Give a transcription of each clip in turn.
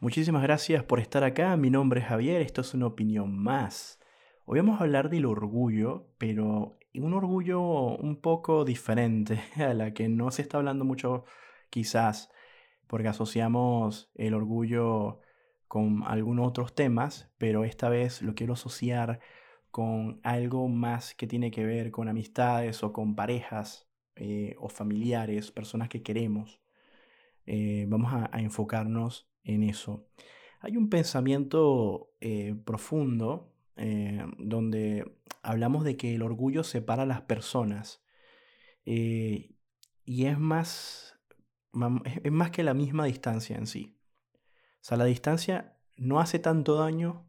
Muchísimas gracias por estar acá. Mi nombre es Javier, esto es una opinión más. Hoy vamos a hablar del orgullo, pero un orgullo un poco diferente a la que no se está hablando mucho quizás, porque asociamos el orgullo con algunos otros temas, pero esta vez lo quiero asociar con algo más que tiene que ver con amistades o con parejas eh, o familiares, personas que queremos. Eh, vamos a, enfocarnos en eso. Hay un pensamiento eh, profundo donde hablamos de que el orgullo separa a las personas y es más, es más que la misma distancia en sí. O sea, la distancia no hace tanto daño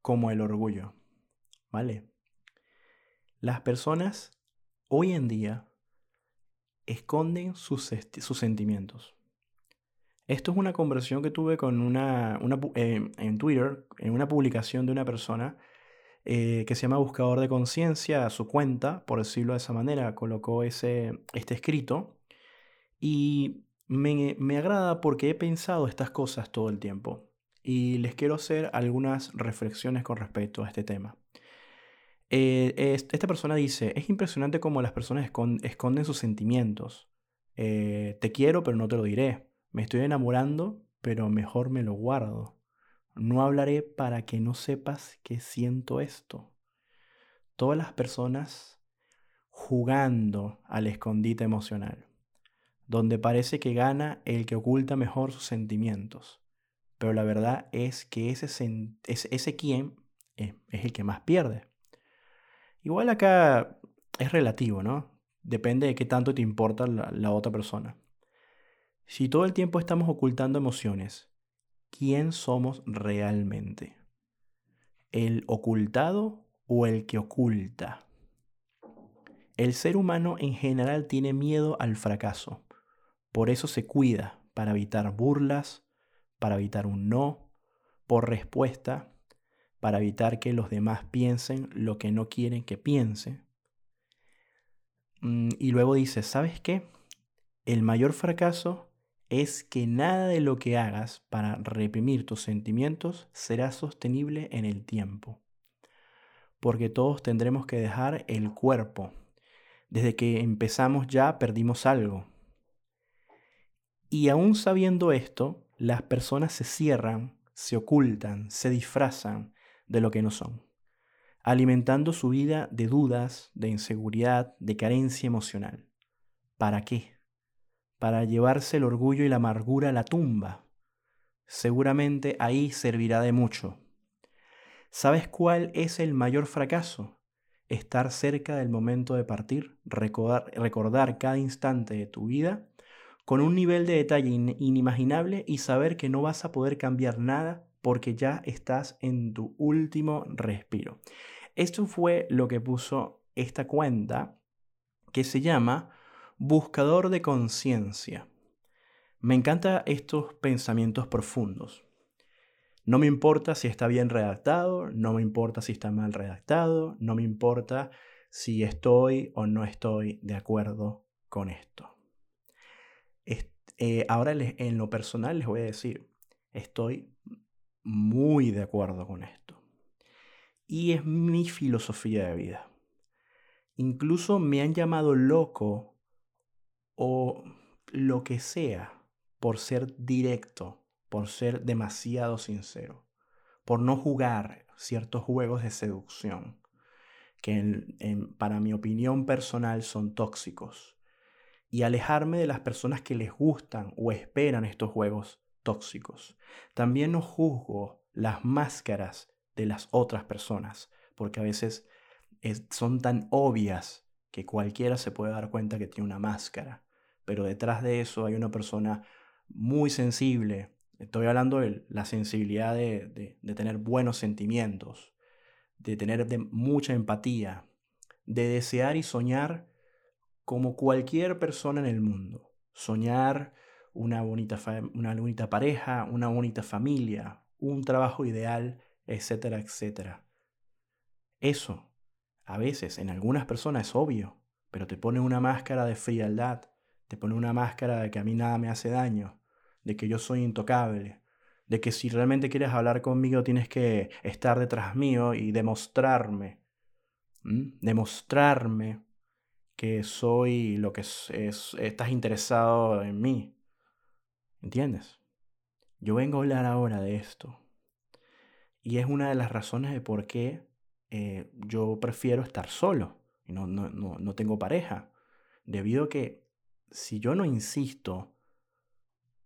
como el orgullo. ¿Vale? Las personas hoy en día esconden sus, sus sentimientos. Esto es una conversación que tuve con una, eh, en Twitter, en una publicación de una persona eh, que se llama Buscador de Conciencia, su cuenta, por decirlo de esa manera, colocó ese, este escrito. Y me, me agrada porque he pensado estas cosas todo el tiempo. Y les quiero hacer algunas reflexiones con respecto a este tema. Eh, esta persona dice, es impresionante cómo las personas esconden sus sentimientos. Te quiero, pero no te lo diré. Me estoy enamorando, pero mejor me lo guardo. No hablaré para que no sepas que siento esto. Todas las personas jugando al escondite emocional, donde parece que gana el que oculta mejor sus sentimientos. Pero la verdad es que ese, ese, quien es el que más pierde. Igual acá es relativo, ¿no? Depende de qué tanto te importa la, otra persona. Si todo el tiempo estamos ocultando emociones, ¿quién somos realmente? ¿El ocultado o el que oculta? El ser humano en general tiene miedo al fracaso. Por eso se cuida, para evitar burlas, para evitar un no por respuesta para evitar que los demás piensen lo que no quieren que piense. Mm, y luego dice, ¿sabes qué? El mayor fracaso es que nada de lo que hagas para reprimir tus sentimientos será sostenible en el tiempo. Porque todos tendremos que dejar el cuerpo. Desde que empezamos ya perdimos algo. Y aún sabiendo esto, las personas se cierran, se ocultan, se disfrazan, de lo que no son, alimentando su vida de dudas, de inseguridad, de carencia emocional. ¿Para qué? Para llevarse el orgullo y la amargura a la tumba. Seguramente ahí servirá de mucho. ¿Sabes cuál es el mayor fracaso? Estar cerca del momento de partir, recordar, recordar cada instante de tu vida con un nivel de detalle inimaginable y saber que no vas a poder cambiar nada porque ya estás en tu último respiro. Esto fue lo que puso esta cuenta que se llama Buscador de Conciencia. Me encantan estos pensamientos profundos. No me importa si está bien redactado, no me importa si está mal redactado, no me importa si estoy o no estoy de acuerdo con esto. Eh, ahora en lo personal les voy a decir, estoy muy de acuerdo con esto. Y es mi filosofía de vida. Incluso me han llamado loco o lo que sea por ser directo, por ser demasiado sincero, por no jugar ciertos juegos de seducción que para mi opinión personal son tóxicos y alejarme de las personas que les gustan o esperan estos juegos tóxicos. También no juzgo las máscaras de las otras personas, porque a veces son tan obvias que cualquiera se puede dar cuenta que tiene una máscara, pero detrás de eso hay una persona muy sensible. Estoy hablando de la sensibilidad de, tener buenos sentimientos, de tener mucha empatía, de desear y soñar como cualquier persona en el mundo. Soñar una bonita, una bonita pareja, una bonita familia, un trabajo ideal, etcétera, etcétera. Eso, a veces, en algunas personas es obvio, pero te pone una máscara de frialdad, te pone una máscara de que a mí nada me hace daño, de que yo soy intocable, de que si realmente quieres hablar conmigo tienes que estar detrás mío y demostrarme, demostrarme que soy lo que es, estás interesado en mí. ¿Entiendes? Yo vengo a hablar ahora de esto. Y es una de las razones de por qué eh, yo prefiero estar solo no, no, no, no tengo pareja. Debido a que si yo no insisto,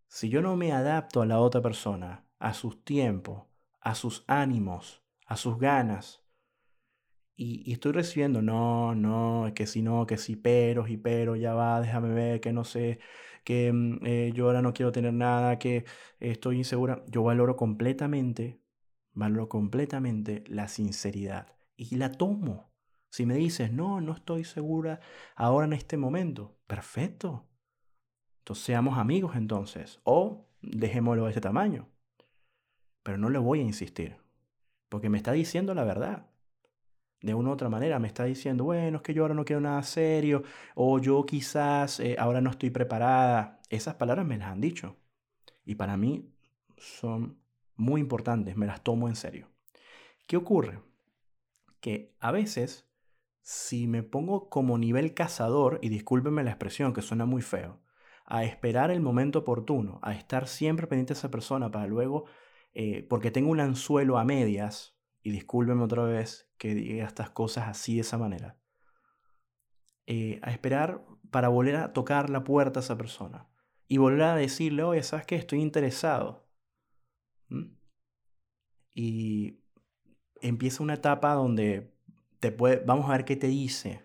si yo no me adapto a la otra persona, a sus tiempos, a sus ánimos, a sus ganas, y, estoy recibiendo, no, no, que si no, que si pero, y pero, ya va, déjame ver, que no sé, que mm, eh, yo ahora no quiero tener nada, que estoy insegura. Yo valoro completamente, valoro completamente la sinceridad y la tomo. Si me dices, no, no estoy segura ahora en este momento, perfecto. Entonces seamos amigos entonces, o dejémoslo de ese tamaño. Pero no le voy a insistir, porque me está diciendo la verdad de una u otra manera me está diciendo, bueno, es que yo ahora no quiero nada serio, o yo quizás eh, ahora no estoy preparada. Esas palabras me las han dicho. Y para mí son muy importantes, me las tomo en serio. ¿Qué ocurre? Que a veces, si me pongo como nivel cazador, y discúlpenme la expresión que suena muy feo, a esperar el momento oportuno, a estar siempre pendiente de esa persona para luego, eh, porque tengo un anzuelo a medias, y discúlpeme otra vez que diga estas cosas así de esa manera, eh, a esperar para volver a tocar la puerta a esa persona y volver a decirle, oye, ¿sabes qué? Estoy interesado. Y empieza una etapa donde te vamos a ver qué te dice.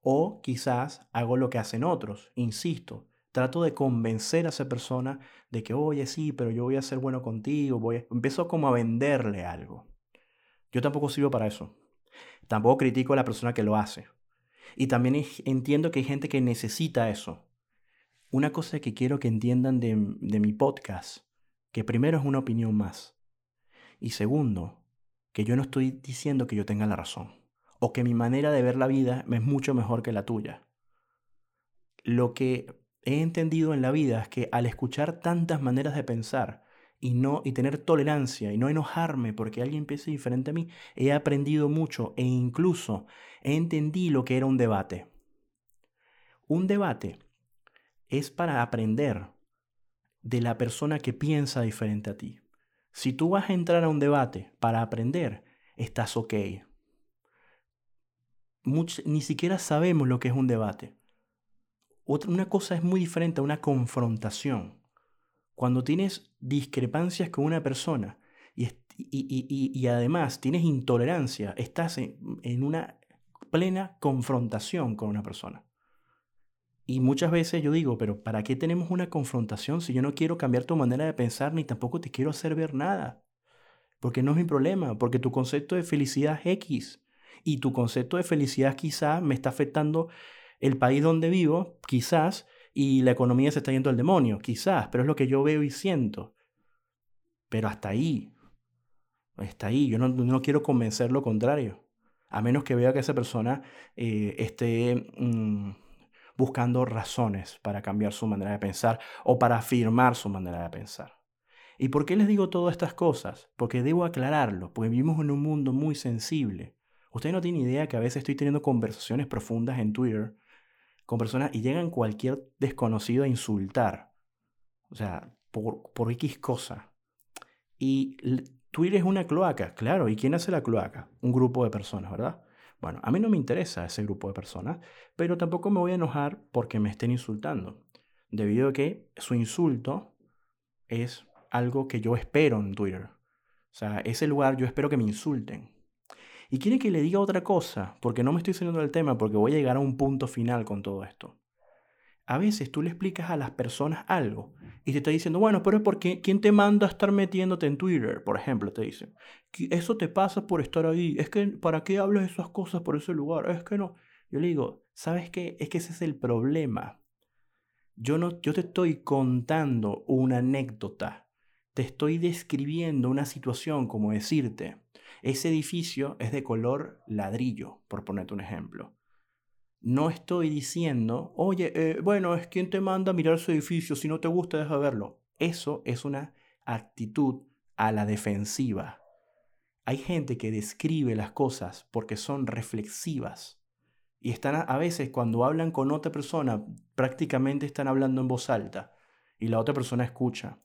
O quizás hago lo que hacen otros, insisto, trato de convencer a esa persona de que, oye, sí, pero yo voy a ser bueno contigo, voy empiezo como a venderle algo. Yo tampoco sirvo para eso. Tampoco critico a la persona que lo hace. Y también entiendo que hay gente que necesita eso. Una cosa que quiero que entiendan de, de mi podcast, que primero es una opinión más. Y segundo, que yo no estoy diciendo que yo tenga la razón. O que mi manera de ver la vida es mucho mejor que la tuya. Lo que he entendido en la vida es que al escuchar tantas maneras de pensar, y, no, y tener tolerancia y no enojarme porque alguien piense diferente a mí, he aprendido mucho e incluso he entendido lo que era un debate. Un debate es para aprender de la persona que piensa diferente a ti. Si tú vas a entrar a un debate para aprender, estás ok. Ni siquiera sabemos lo que es un debate. Otra, una cosa es muy diferente a una confrontación. Cuando tienes discrepancias con una persona y, y, además tienes intolerancia, estás en, una plena confrontación con una persona. Y muchas veces yo digo, pero ¿para qué tenemos una confrontación si yo no quiero cambiar tu manera de pensar ni tampoco te quiero hacer ver nada? Porque no es mi problema, porque tu concepto de felicidad es X y tu concepto de felicidad quizás me está afectando el país donde vivo, quizás, y la economía se está yendo al demonio, quizás, pero es lo que yo veo y siento. Pero hasta ahí, está ahí, yo no, quiero convencer lo contrario, a menos que vea que esa persona eh, esté mm, buscando razones para cambiar su manera de pensar o para afirmar su manera de pensar. ¿Y por qué les digo todas estas cosas? Porque debo aclararlo, porque vivimos en un mundo muy sensible. Usted no tiene idea que a veces estoy teniendo conversaciones profundas en Twitter con personas y llegan cualquier desconocido a insultar. O sea, por, por X cosa. Y Twitter es una cloaca, claro. ¿Y quién hace la cloaca? Un grupo de personas, ¿verdad? Bueno, a mí no me interesa ese grupo de personas, pero tampoco me voy a enojar porque me estén insultando. Debido a que su insulto es algo que yo espero en Twitter. O sea, ese lugar yo espero que me insulten. Y quiere que le diga otra cosa, porque no me estoy saliendo del tema, porque voy a llegar a un punto final con todo esto. A veces tú le explicas a las personas algo y te está diciendo, bueno, pero es porque ¿quién te manda a estar metiéndote en Twitter? Por ejemplo, te dicen, eso te pasa por estar ahí, es que ¿para qué hablas esas cosas por ese lugar? Es que no. Yo le digo, ¿sabes qué? Es que ese es el problema. Yo, no, yo te estoy contando una anécdota, te estoy describiendo una situación, como decirte, ese edificio es de color ladrillo, por ponerte un ejemplo. No estoy diciendo, oye, eh, bueno, es quien te manda a mirar su edificio, si no te gusta, deja verlo. Eso es una actitud a la defensiva. Hay gente que describe las cosas porque son reflexivas. Y están a, veces cuando hablan con otra persona, prácticamente están hablando en voz alta y la otra persona escucha.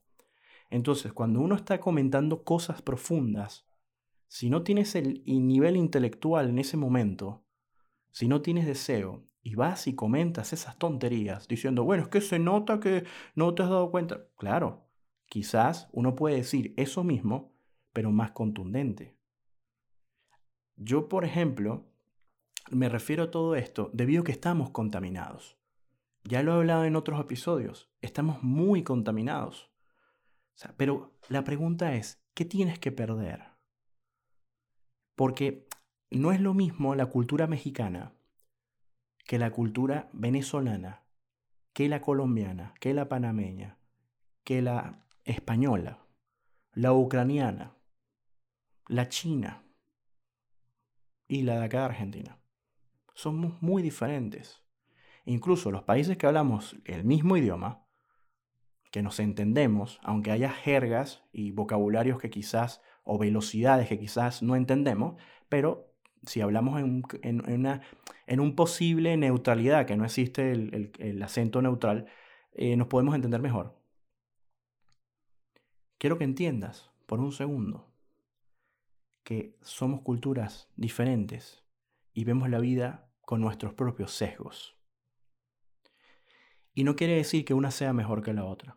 Entonces, cuando uno está comentando cosas profundas, si no tienes el nivel intelectual en ese momento, si no tienes deseo y vas y comentas esas tonterías diciendo, bueno, es que se nota que no te has dado cuenta. Claro, quizás uno puede decir eso mismo, pero más contundente. Yo, por ejemplo, me refiero a todo esto debido a que estamos contaminados. Ya lo he hablado en otros episodios, estamos muy contaminados. pero la pregunta es, ¿qué tienes que perder? Porque no es lo mismo la cultura mexicana que la cultura venezolana, que la colombiana, que la panameña, que la española, la ucraniana, la china y la de acá de Argentina. Somos muy diferentes. Incluso los países que hablamos el mismo idioma, que nos entendemos, aunque haya jergas y vocabularios que quizás, o velocidades que quizás no entendemos, pero si hablamos en, una, en un posible neutralidad, que no existe el, acento neutral, eh, nos podemos entender mejor. Quiero que entiendas por un segundo que somos culturas diferentes y vemos la vida con nuestros propios sesgos. Y no quiere decir que una sea mejor que la otra.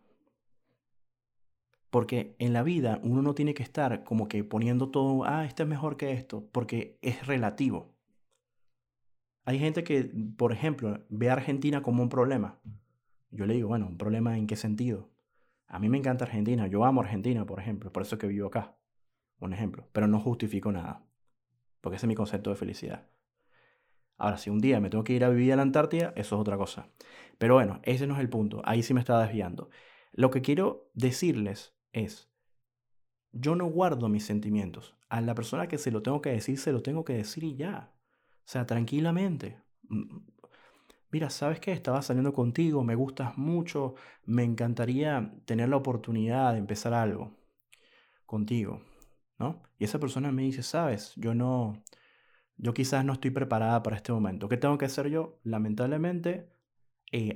Porque en la vida uno no tiene que estar como que poniendo todo, ah, este es mejor que esto, porque es relativo. Hay gente que, por ejemplo, ve a Argentina como un problema. Yo le digo, bueno, ¿un problema en qué sentido? A mí me encanta Argentina, yo amo Argentina, por ejemplo, por eso que vivo acá. Un ejemplo, pero no justifico nada, porque ese es mi concepto de felicidad. Ahora, si un día me tengo que ir a vivir a la Antártida, eso es otra cosa. Pero bueno, ese no es el punto. Ahí sí me estaba desviando. Lo que quiero decirles es, yo no guardo mis sentimientos. A la persona que se lo tengo que decir, se lo tengo que decir y ya. O sea, tranquilamente. Mm, mira, ¿sabes qué? Estaba saliendo contigo, me gustas mucho, me encantaría tener la oportunidad de empezar algo contigo, ¿no? Y esa persona me dice, ¿sabes? Yo no, yo quizás no estoy preparada para este momento. ¿Qué tengo que hacer yo? Lamentablemente, eh,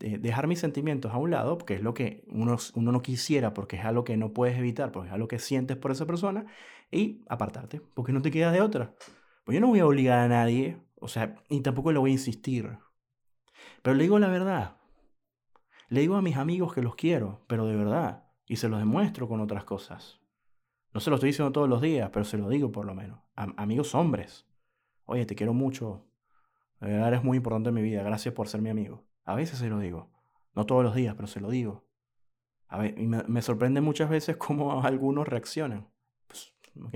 eh, dejar mis sentimientos a un lado, que es lo que uno, no quisiera, porque es algo que no puedes evitar, porque es algo que sientes por esa persona, y apartarte, porque no te quedas de otra. Pues yo no voy a obligar a nadie, o sea, ni tampoco le voy a insistir. Pero le digo la verdad. Le digo a mis amigos que los quiero, pero de verdad, y se los demuestro con otras cosas. No se lo estoy diciendo todos los días, pero se lo digo por lo menos. amigos hombres oye, te quiero mucho, de verdad eres muy importante en mi vida, gracias por ser mi amigo. A veces se lo digo, no todos los días, pero se lo digo. A ver, y me, sorprende muchas veces cómo algunos reaccionan. Pues. O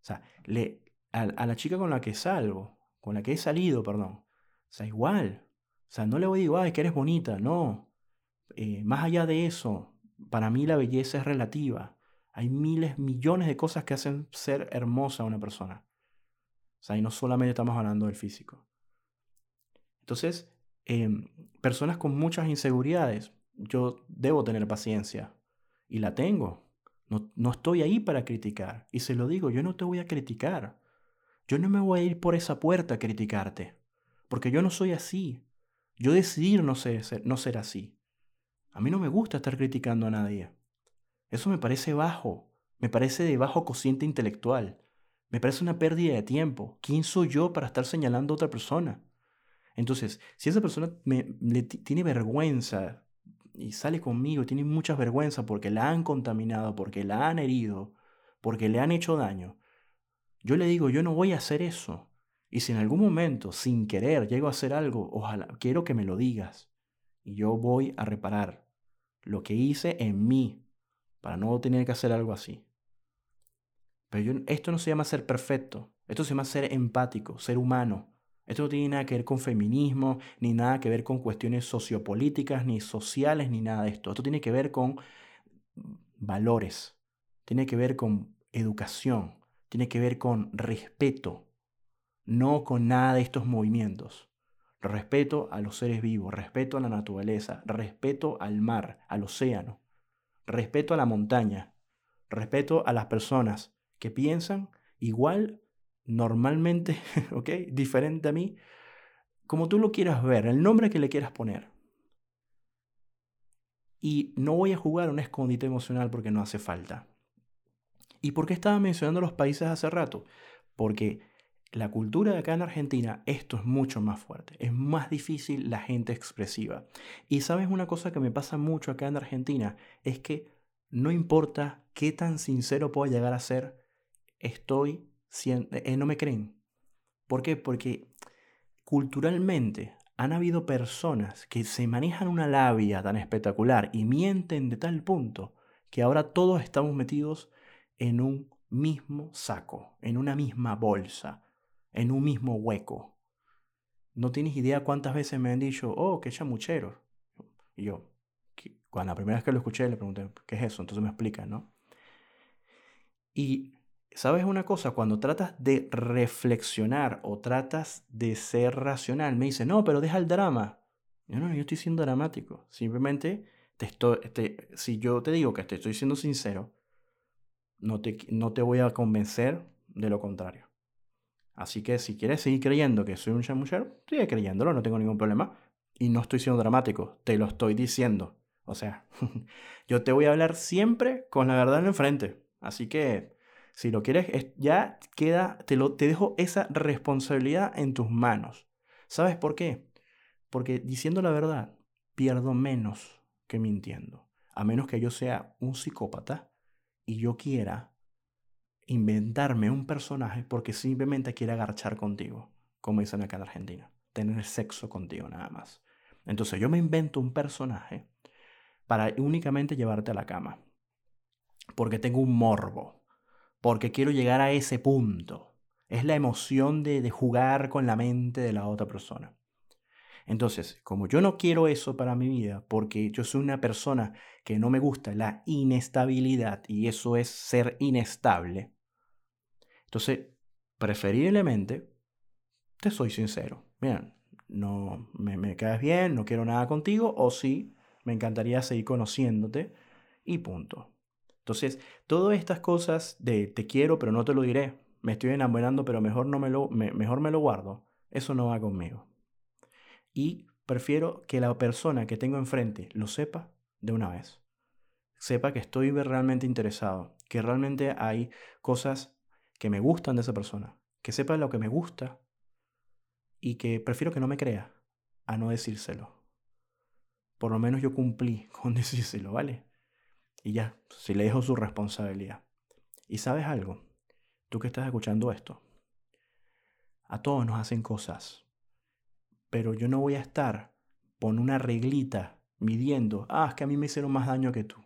sea, le, a, la chica con la que salgo, con la que he salido, perdón, o sea, igual. O sea, no le voy a decir, ay, que eres bonita, no. Eh, más allá de eso, para mí la belleza es relativa. Hay miles, millones de cosas que hacen ser hermosa a una persona. O sea, y no solamente estamos hablando del físico. Entonces, em, personas con muchas inseguridades, yo debo tener paciencia. Y la tengo. No, no estoy ahí para criticar. Y se lo digo, yo no te voy a criticar. Yo no me voy a ir por esa puerta a criticarte. Porque yo no soy así. Yo decidí no ser, no ser así. A mí no me gusta estar criticando a nadie. Eso me parece bajo. Me parece de bajo cociente intelectual. Me parece una pérdida de tiempo. ¿Quién soy yo para estar señalando a otra persona? Entonces, si esa persona me, tiene vergüenza y sale conmigo, tiene mucha vergüenza porque la han contaminado, porque la han herido, porque le han hecho daño, yo le digo, yo no voy a hacer eso. Y si en algún momento, sin querer, llego a hacer algo, ojalá, quiero que me lo digas. Y yo voy a reparar lo que hice en mí para no tener que hacer algo así. Pero esto no se llama ser perfecto, esto se llama ser empático, ser humano. Esto no tiene nada que ver con feminismo, ni nada que ver con cuestiones sociopolíticas, ni sociales, ni nada de esto. Esto tiene que ver con valores, tiene que ver con educación, tiene que ver con respeto, no con nada de estos movimientos. Respeto a los seres vivos, respeto a la naturaleza, respeto al mar, al océano. respeto a la montaña, respeto a las personas que piensan igual, normalmente, ¿ok? Diferente a mí, como tú lo quieras ver, el nombre que le quieras poner. Y no voy a jugar un escondite emocional porque no hace falta. ¿Y por qué estaba mencionando los países hace rato? Porque la cultura de acá en Argentina, esto es mucho más fuerte. Es más difícil la gente expresiva. Y sabes una cosa que me pasa mucho acá en Argentina, es que no importa qué tan sincero pueda llegar a ser, estoy eh, no me creen. ¿Por qué? Porque culturalmente han habido personas que se manejan una labia tan espectacular y mienten de tal punto que ahora todos estamos metidos en un mismo saco, en una misma bolsa, en un mismo hueco. No tienes idea cuántas veces me han dicho, oh, qué chamuchero. Y yo, cuando la primera vez que lo escuché, le pregunté, ¿qué es eso? Entonces me explica, ¿no? Y ¿Sabes una cosa? Cuando tratas de reflexionar o tratas de ser racional, me dice, no, pero deja el drama. Yo no, yo estoy siendo dramático. Simplemente, te estoy, si yo te digo que te estoy siendo sincero, no te, no te voy a convencer de lo contrario. Así que si quieres seguir creyendo que soy un chamuchero, sigue creyéndolo, no tengo ningún problema. Y no estoy siendo dramático, te lo estoy diciendo. O sea, yo te voy a hablar siempre con la verdad en el frente. Así que si lo quieres, ya queda, te, lo, te dejo esa responsabilidad en tus manos. ¿Sabes por qué? Porque diciendo la verdad, pierdo menos que mintiendo. A menos que yo sea un psicópata y yo quiera inventarme un personaje porque simplemente quiera agarchar contigo, como dicen acá en Argentina, tener sexo contigo nada más. Entonces yo me invento un personaje para únicamente llevarte a la cama, porque tengo un morbo, porque quiero llegar a ese punto. Es la emoción de, jugar con la mente de la otra persona. Entonces, como yo no quiero eso para mi vida, porque yo soy una persona que no me gusta la inestabilidad y eso es ser inestable, entonces, preferiblemente, te soy sincero. Bien, no me, me caes bien, no quiero nada contigo, o sí, me encantaría seguir conociéndote y punto. Entonces, todas estas cosas de te quiero pero no te lo diré, me estoy enamorando pero mejor, no me lo, mejor me lo guardo, eso no va conmigo. Y prefiero que la persona que tengo enfrente lo sepa de una vez. Sepa que estoy realmente interesado, que realmente hay cosas que me gustan de esa persona, que sepa lo que me gusta y que prefiero que no me crea a no decírselo. Por lo menos yo cumplí con decírselo, ¿vale? Y ya, si le dejo su responsabilidad. Y sabes algo, tú que estás escuchando esto, a todos nos hacen cosas, pero yo no voy a estar con una reglita midiendo, ah, es que a mí me hicieron más daño que tú,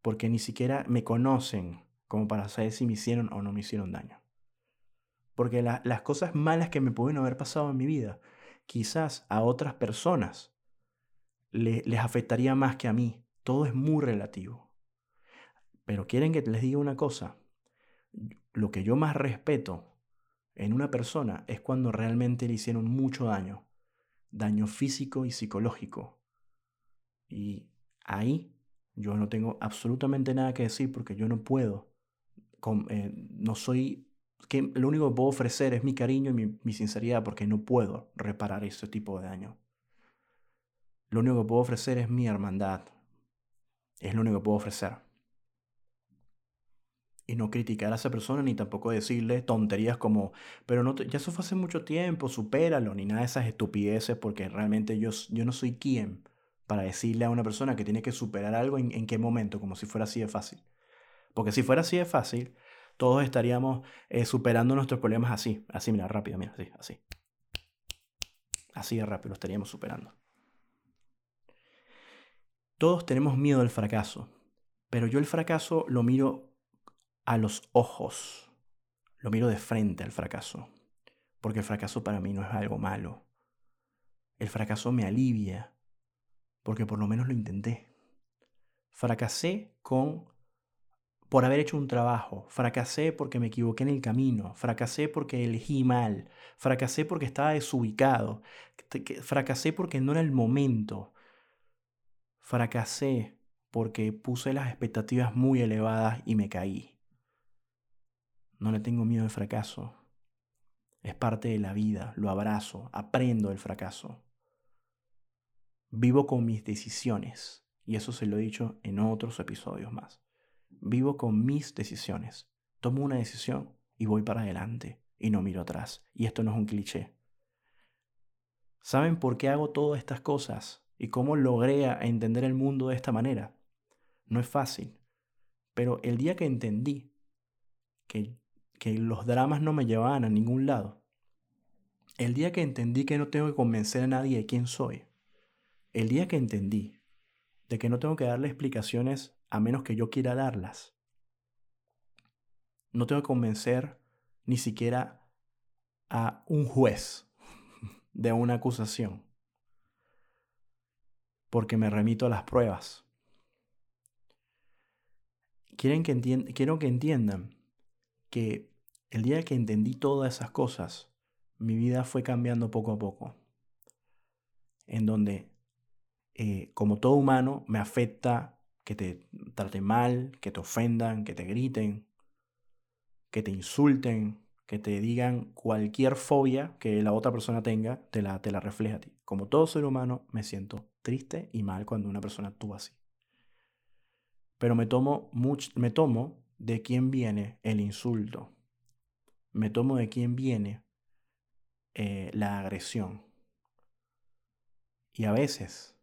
porque ni siquiera me conocen como para saber si me hicieron o no me hicieron daño. Porque las cosas malas que me pueden haber pasado en mi vida, quizás a otras personas les afectaría más que a mí. Todo es muy relativo. Pero quieren que les diga una cosa. Lo que yo más respeto en una persona es cuando realmente le hicieron mucho daño. Daño físico y psicológico. Y ahí yo no tengo absolutamente nada que decir porque yo no puedo. Eh, no soy... Que lo único que puedo ofrecer es mi cariño y mi, mi sinceridad porque no puedo reparar ese tipo de daño. Lo único que puedo ofrecer es mi hermandad, es lo único que puedo ofrecer. Y no criticar a esa persona ni tampoco decirle tonterías como, pero no ya eso fue hace mucho tiempo, supéralo, ni nada de esas estupideces, porque realmente yo, yo no soy quien para decirle a una persona que tiene que superar algo en, qué momento, como si fuera así de fácil. Porque si fuera así de fácil, todos estaríamos eh, superando nuestros problemas así, así, mira, rápido, mira, así, así. Así de rápido lo estaríamos superando. Todos tenemos miedo al fracaso, pero yo el fracaso lo miro a los ojos, lo miro de frente al fracaso, porque el fracaso para mí no es algo malo. El fracaso me alivia, porque por lo menos lo intenté. Fracasé con por haber hecho un trabajo, fracasé porque me equivoqué en el camino, fracasé porque elegí mal, fracasé porque estaba desubicado, fracasé porque no era el momento, Fracasé porque puse las expectativas muy elevadas y me caí. No le tengo miedo al fracaso. Es parte de la vida, lo abrazo, aprendo del fracaso. Vivo con mis decisiones, y eso se lo he dicho en otros episodios más. Vivo con mis decisiones. Tomo una decisión y voy para adelante y no miro atrás. Y esto no es un cliché. ¿Saben por qué hago todas estas cosas y cómo logré entender el mundo de esta manera? No es fácil, pero el día que entendí que que los dramas no me llevaban a ningún lado. El día que entendí que no tengo que convencer a nadie de quién soy. El día que entendí de que no tengo que darle explicaciones a menos que yo quiera darlas. No tengo que convencer ni siquiera a un juez de una acusación. Porque me remito a las pruebas. Quieren que quiero que entiendan que el día que entendí todas esas cosas, mi vida fue cambiando poco a poco. En donde, eh, como todo humano, me afecta que te traten mal, que te ofendan, que te griten, que te insulten, que te digan cualquier fobia que la otra persona tenga, te la, te la refleja a ti. Como todo ser humano, me siento triste y mal cuando una persona actúa así. Pero me tomo, me tomo de quién viene el insulto me tomo de quién viene eh, la agresión. Y a veces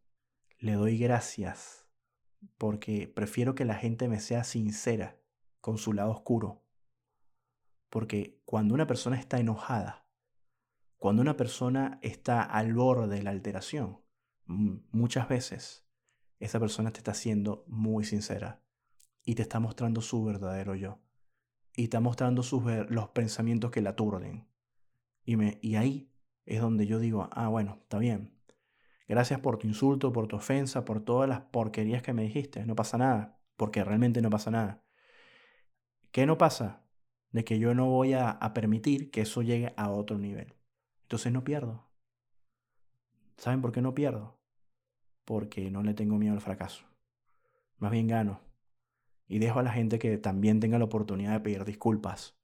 le doy gracias porque prefiero que la gente me sea sincera con su lado oscuro. Porque cuando una persona está enojada, cuando una persona está al borde de la alteración, muchas veces esa persona te está siendo muy sincera y te está mostrando su verdadero yo y está mostrando sus, los pensamientos que la aturden. Y, me, y ahí es donde yo digo, ah, bueno, está bien. Gracias por tu insulto, por tu ofensa, por todas las porquerías que me dijiste. No pasa nada, porque realmente no pasa nada. ¿Qué no pasa? De que yo no voy a, permitir que eso llegue a otro nivel. Entonces no pierdo. ¿Saben por qué no pierdo? Porque no le tengo miedo al fracaso. Más bien gano. Y dejo a la gente que también tenga la oportunidad de pedir disculpas.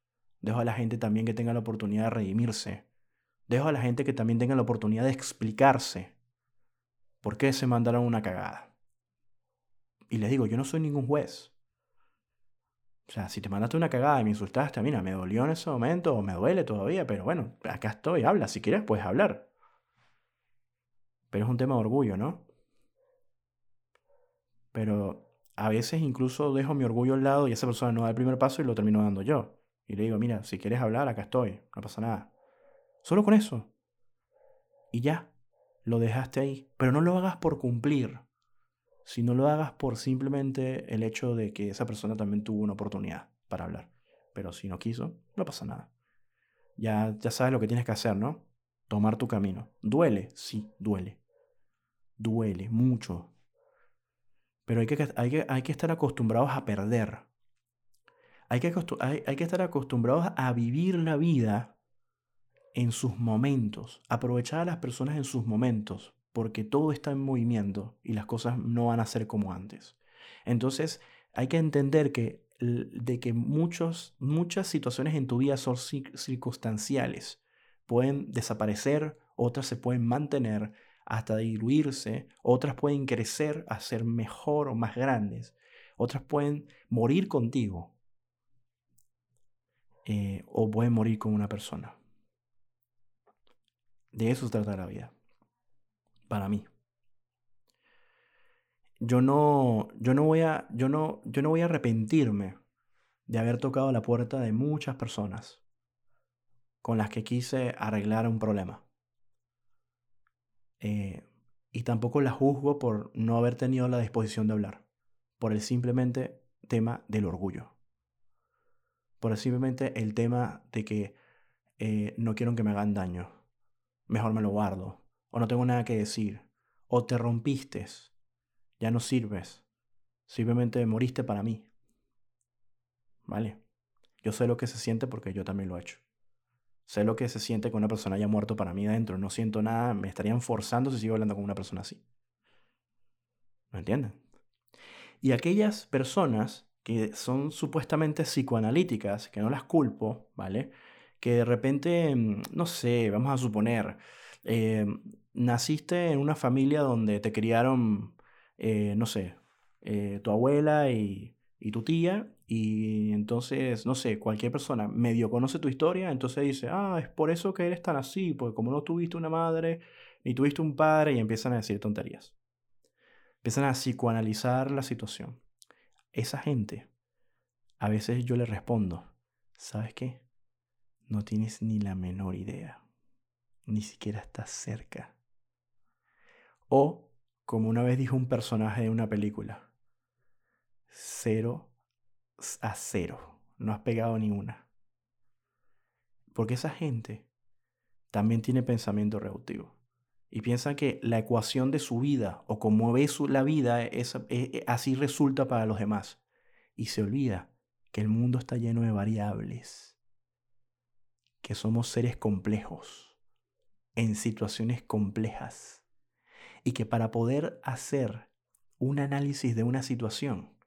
Dejo a la gente también que tenga la oportunidad de redimirse. Dejo a la gente que también tenga la oportunidad de explicarse por qué se mandaron una cagada. Y les digo, yo no soy ningún juez. O sea, si te mandaste una cagada y me insultaste, mira, me dolió en ese momento o me duele todavía, pero bueno, acá estoy, habla. Si quieres, puedes hablar. Pero es un tema de orgullo, ¿no? Pero a veces incluso dejo mi orgullo al lado y esa persona no da el primer paso y lo termino dando yo. Y le digo, mira, si quieres hablar, acá estoy, no pasa nada. Solo con eso. Y ya, lo dejaste ahí. Pero no lo hagas por cumplir, sino lo hagas por simplemente el hecho de que esa persona también tuvo una oportunidad para hablar. Pero si no quiso, no pasa nada. Ya, ya sabes lo que tienes que hacer, ¿no? Tomar tu camino. ¿Duele? Sí, duele. Duele mucho. Pero hay que, hay que, hay que estar acostumbrados a perder. Hay que, hay, hay que estar acostumbrados a vivir la vida en sus momentos, aprovechar a las personas en sus momentos, porque todo está en movimiento y las cosas no van a ser como antes. Entonces, hay que entender que, de que muchos, muchas situaciones en tu vida son circunstanciales. Pueden desaparecer, otras se pueden mantener, hasta diluirse, otras pueden crecer a ser mejor o más grandes, otras pueden morir contigo eh, o pueden morir con una persona. De eso se trata la vida, para mí. Yo no, yo no voy a, yo no, yo no voy a arrepentirme de haber tocado la puerta de muchas personas con las que quise arreglar un problema. Eh, y tampoco la juzgo por no haber tenido la disposición de hablar, por el simplemente tema del orgullo, por el simplemente el tema de que eh, no quiero que me hagan daño, mejor me lo guardo, o no tengo nada que decir, o te rompiste, ya no sirves, simplemente moriste para mí. ¿Vale? Yo sé lo que se siente porque yo también lo he hecho. Sé lo que se siente que una persona haya muerto para mí adentro. No siento nada. Me estarían forzando si sigo hablando con una persona así. ¿Me entienden? Y aquellas personas que son supuestamente psicoanalíticas, que no las culpo, ¿vale? Que de repente, mm, no sé, vamos a suponer, eh, naciste en una familia donde te criaron, eh, no sé, eh, tu abuela y, y tu tía, y entonces, no sé, cualquier persona medio conoce tu historia, entonces dice, ah, es por eso que eres tan así, porque como no tuviste una madre, ni tuviste un padre, y empiezan a decir tonterías. Empiezan a psicoanalizar la situación esa gente, a veces yo le respondo, ¿sabes qué? No tienes ni la menor idea, ni siquiera estás cerca. O, como una vez dijo un personaje de una película, cero a cero, no has pegado ni una. Porque esa gente también tiene pensamiento reductivo y piensa que la ecuación de su vida o cómo ve su, la vida es, e, e, así resulta para los demás. Y se olvida que el mundo está lleno de variables, que somos seres complejos, en situaciones complejas, y que para poder hacer un análisis de una situación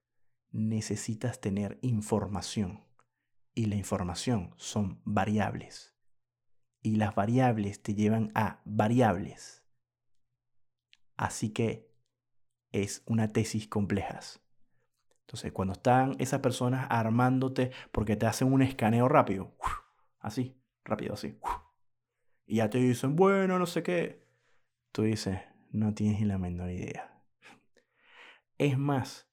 necesitas tener información, y la información son variables. Y las variables te llevan a variables. Así que es una tesis compleja. Entonces, cuando están esas personas armándote porque te hacen un escaneo rápido, así, rápido, así, y ya te dicen, bueno, no sé qué, tú dices, no tienes ni la menor idea. Es más,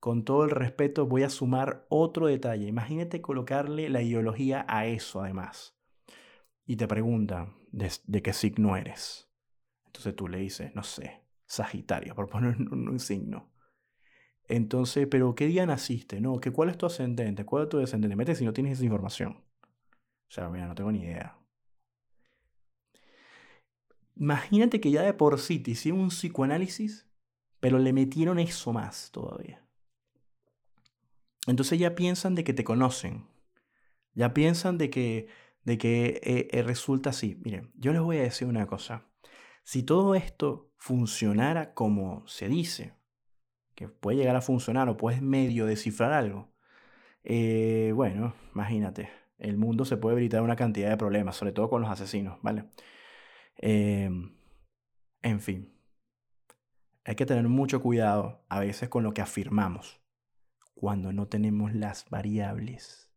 con todo el respeto, voy a sumar otro detalle. Imagínate colocarle la ideología a eso, además y te pregunta de, qué signo eres. Entonces tú le dices, no sé, Sagitario, por poner un, signo. Entonces, pero ¿qué día naciste? No, ¿qué, ¿cuál es tu ascendente? ¿Cuál es tu descendente? Mete si no tienes esa información. O sea, mira, no tengo ni idea. Imagínate que ya de por sí te hicieron un psicoanálisis, pero le metieron eso más todavía. Entonces ya piensan de que te conocen. Ya piensan de que de que eh, eh, resulta así. Miren, yo les voy a decir una cosa. Si todo esto funcionara como se dice, que puede llegar a funcionar o puedes medio descifrar algo, eh, bueno, imagínate, el mundo se puede evitar una cantidad de problemas, sobre todo con los asesinos, ¿vale? Em, en fin, hay que tener mucho cuidado a veces con lo que afirmamos cuando no tenemos las variables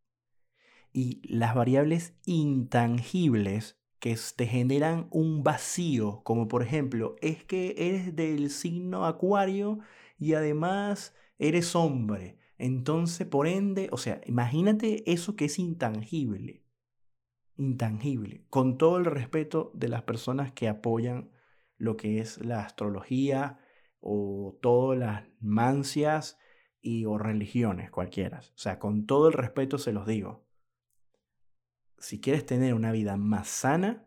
y las variables intangibles que te generan un vacío, como por ejemplo, es que eres del signo acuario y además eres hombre. Entonces, por ende, o sea, imagínate eso que es intangible. Intangible. Con todo el respeto de las personas que apoyan lo que es la astrología o todas las mancias y o religiones cualquiera. O sea, con todo el respeto se los digo si quieres tener una vida más sana,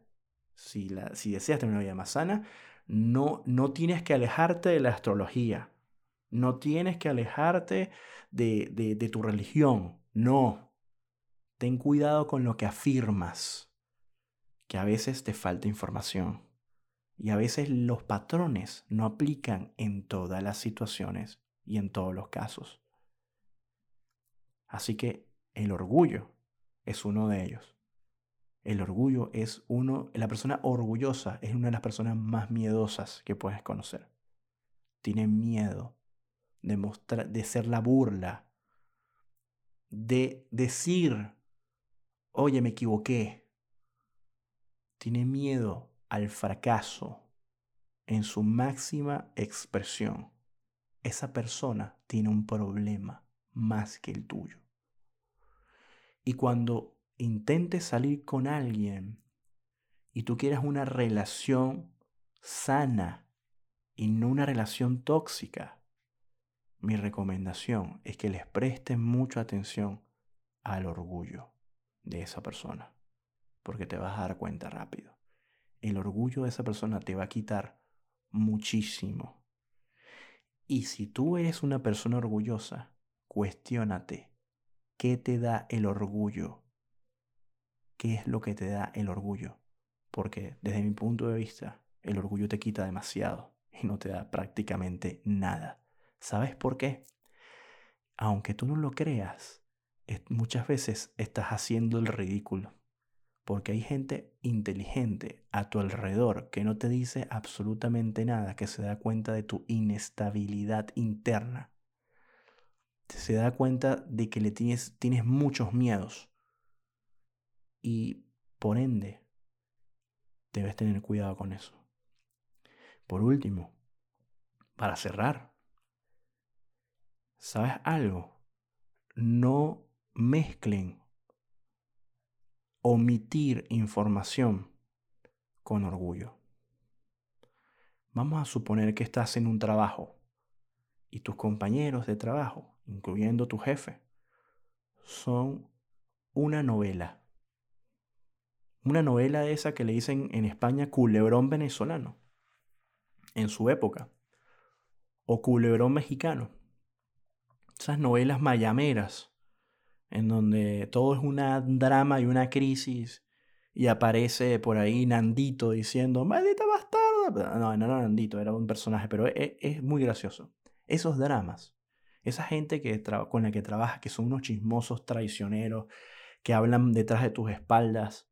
si, si deseas tener una vida más sana, no, no tienes que alejarte de la astrología, no tienes que alejarte de, de tu religión, no. Ten cuidado con lo que afirmas, que a veces te falta información y a veces los patrones no aplican en todas las situaciones y en todos los casos. Así que el orgullo es uno de ellos. El orgullo es uno, la persona orgullosa es una de las personas más miedosas que puedes conocer. Tiene miedo de, mostrar, de ser la burla, de decir, oye, me equivoqué. Tiene miedo al fracaso en su máxima expresión. Esa persona tiene un problema más que el tuyo. Y cuando intentes salir con alguien y tú quieras una relación sana y no una relación tóxica, mi recomendación es que les prestes mucha atención al orgullo de esa persona, porque te vas a dar cuenta rápido. El orgullo de esa persona te va a quitar muchísimo. Y si tú eres una persona orgullosa, cuestiónate, ¿qué te da el orgullo? qué es lo que te da el orgullo. Porque desde mi punto de vista, el orgullo te quita demasiado y no te da prácticamente nada. ¿Sabes por qué? aunque tú no lo creas, muchas veces estás haciendo el ridículo. Porque hay gente inteligente a tu alrededor que no te dice absolutamente nada, que se da cuenta de tu inestabilidad interna. Se da cuenta de que le tienes, tienes muchos miedos. Y por ende, debes tener cuidado con eso. Por último, para cerrar, ¿sabes algo? No mezclen omitir información con orgullo. Vamos a suponer que estás en un trabajo y tus compañeros de trabajo, incluyendo tu jefe, son una novela. Una novela esa que le dicen en España culebrón venezolano, en su época, o culebrón mexicano. Esas novelas mayameras en donde todo es un drama y una crisis y aparece por ahí Nandito diciendo, maldita bastarda. No, no era Nandito, era un personaje, pero es, es muy gracioso. Esos dramas, esa gente que con la que trabajas, que son unos chismosos traicioneros, que hablan detrás de tus espaldas,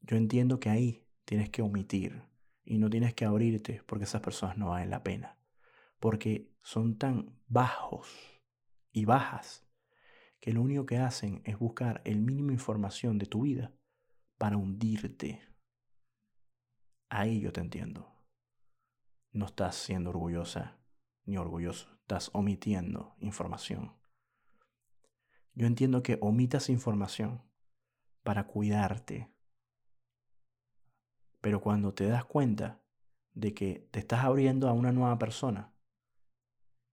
yo entiendo que ahí tienes que omitir y no tienes que abrirte porque esas personas no valen la pena. Porque son tan bajos y bajas que lo único que hacen es buscar el mínimo información de tu vida para hundirte. Ahí yo te entiendo. No estás siendo orgullosa ni orgulloso, estás omitiendo información. Yo entiendo que omitas información para cuidarte. Pero cuando te das cuenta de que te estás abriendo a una nueva persona,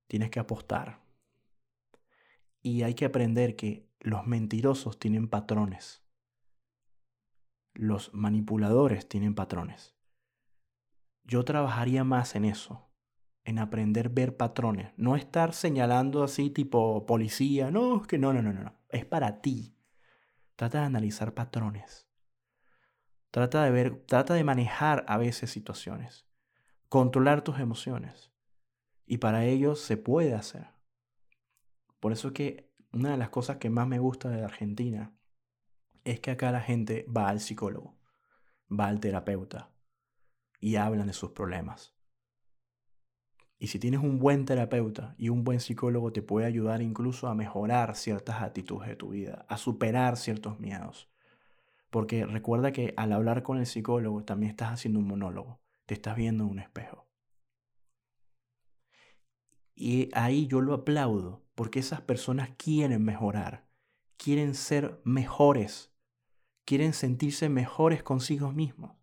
tienes que apostar y hay que aprender que los mentirosos tienen patrones. Los manipuladores tienen patrones. Yo trabajaría más en eso, en aprender a ver patrones, no estar señalando así tipo policía, no, es que no, no, no, no, es para ti. Trata de analizar patrones. Trata de ver, trata de manejar a veces situaciones, controlar tus emociones. Y para ello se puede hacer. Por eso es que una de las cosas que más me gusta de Argentina es que acá la gente va al psicólogo, va al terapeuta y hablan de sus problemas. Y si tienes un buen terapeuta y un buen psicólogo te puede ayudar incluso a mejorar ciertas actitudes de tu vida, a superar ciertos miedos. Porque recuerda que al hablar con el psicólogo también estás haciendo un monólogo, te estás viendo en un espejo. Y ahí yo lo aplaudo, porque esas personas quieren mejorar, quieren ser mejores, quieren sentirse mejores consigo mismos.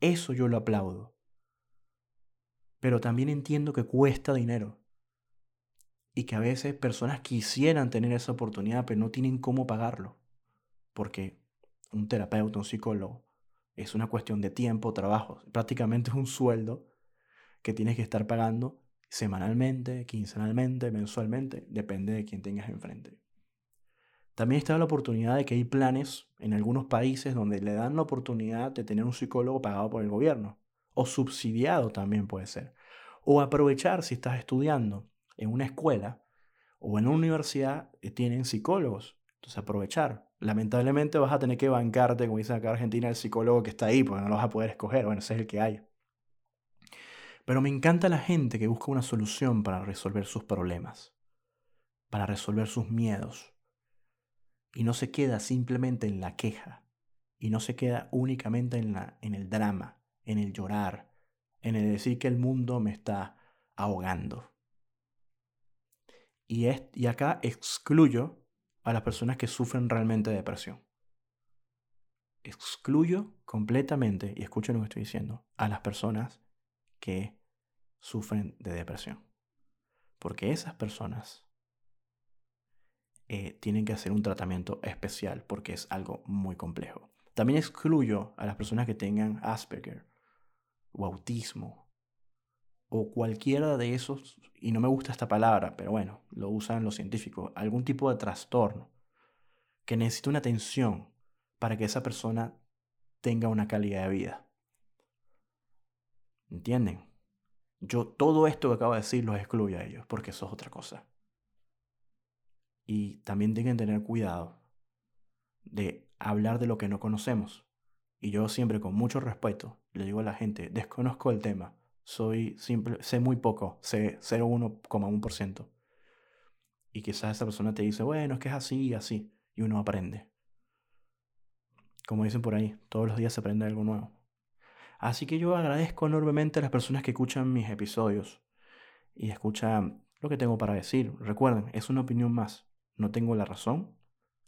Eso yo lo aplaudo. Pero también entiendo que cuesta dinero. Y que a veces personas quisieran tener esa oportunidad, pero no tienen cómo pagarlo. Porque un terapeuta, un psicólogo, es una cuestión de tiempo, trabajo. Prácticamente es un sueldo que tienes que estar pagando semanalmente, quincenalmente, mensualmente, depende de quién tengas enfrente. También está la oportunidad de que hay planes en algunos países donde le dan la oportunidad de tener un psicólogo pagado por el gobierno, o subsidiado también puede ser, o aprovechar si estás estudiando en una escuela o en una universidad que tienen psicólogos, entonces aprovechar. Lamentablemente vas a tener que bancarte, como dicen acá en Argentina, el psicólogo que está ahí, porque no lo vas a poder escoger, bueno, ese es el que hay. Pero me encanta la gente que busca una solución para resolver sus problemas, para resolver sus miedos. Y no se queda simplemente en la queja, y no se queda únicamente en, la, en el drama, en el llorar, en el decir que el mundo me está ahogando. Y, y acá excluyo a las personas que sufren realmente depresión. Excluyo completamente, y escuchen lo que estoy diciendo, a las personas que sufren de depresión. Porque esas personas eh, tienen que hacer un tratamiento especial porque es algo muy complejo. También excluyo a las personas que tengan Asperger o autismo o cualquiera de esos, y no me gusta esta palabra, pero bueno, lo usan los científicos, algún tipo de trastorno que necesita una atención para que esa persona tenga una calidad de vida. ¿Entienden? Yo todo esto que acabo de decir los excluyo a ellos, porque eso es otra cosa. Y también tienen que tener cuidado de hablar de lo que no conocemos. Y yo siempre con mucho respeto le digo a la gente, desconozco el tema, soy simple, sé muy poco, sé 0,1,1%. Y quizás esa persona te dice, bueno, es que es así y así, y uno aprende. Como dicen por ahí, todos los días se aprende algo nuevo. Así que yo agradezco enormemente a las personas que escuchan mis episodios y escuchan lo que tengo para decir. Recuerden, es una opinión más. No tengo la razón,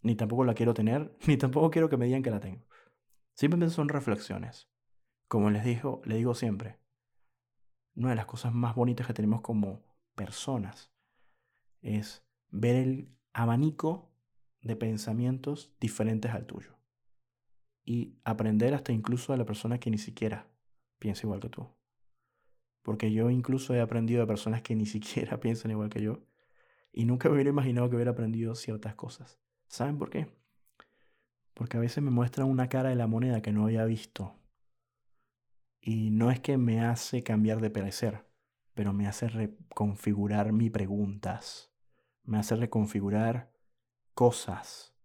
ni tampoco la quiero tener, ni tampoco quiero que me digan que la tengo. Simplemente son reflexiones. Como les digo, le digo siempre, una de las cosas más bonitas que tenemos como personas es ver el abanico de pensamientos diferentes al tuyo. Y aprender hasta incluso de la persona que ni siquiera piensa igual que tú. Porque yo incluso he aprendido de personas que ni siquiera piensan igual que yo. Y nunca me hubiera imaginado que hubiera aprendido ciertas cosas. ¿Saben por qué? Porque a veces me muestran una cara de la moneda que no había visto. Y no es que me hace cambiar de parecer, pero me hace reconfigurar mis preguntas. Me hace reconfigurar cosas.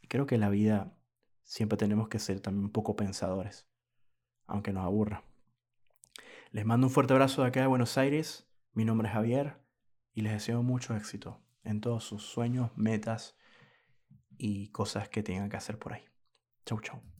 Y creo que la vida siempre tenemos que ser también un poco pensadores, aunque nos aburra. Les mando un fuerte abrazo de acá de Buenos Aires. Mi nombre es Javier y les deseo mucho éxito en todos sus sueños, metas y cosas que tengan que hacer por ahí. Chau, chau.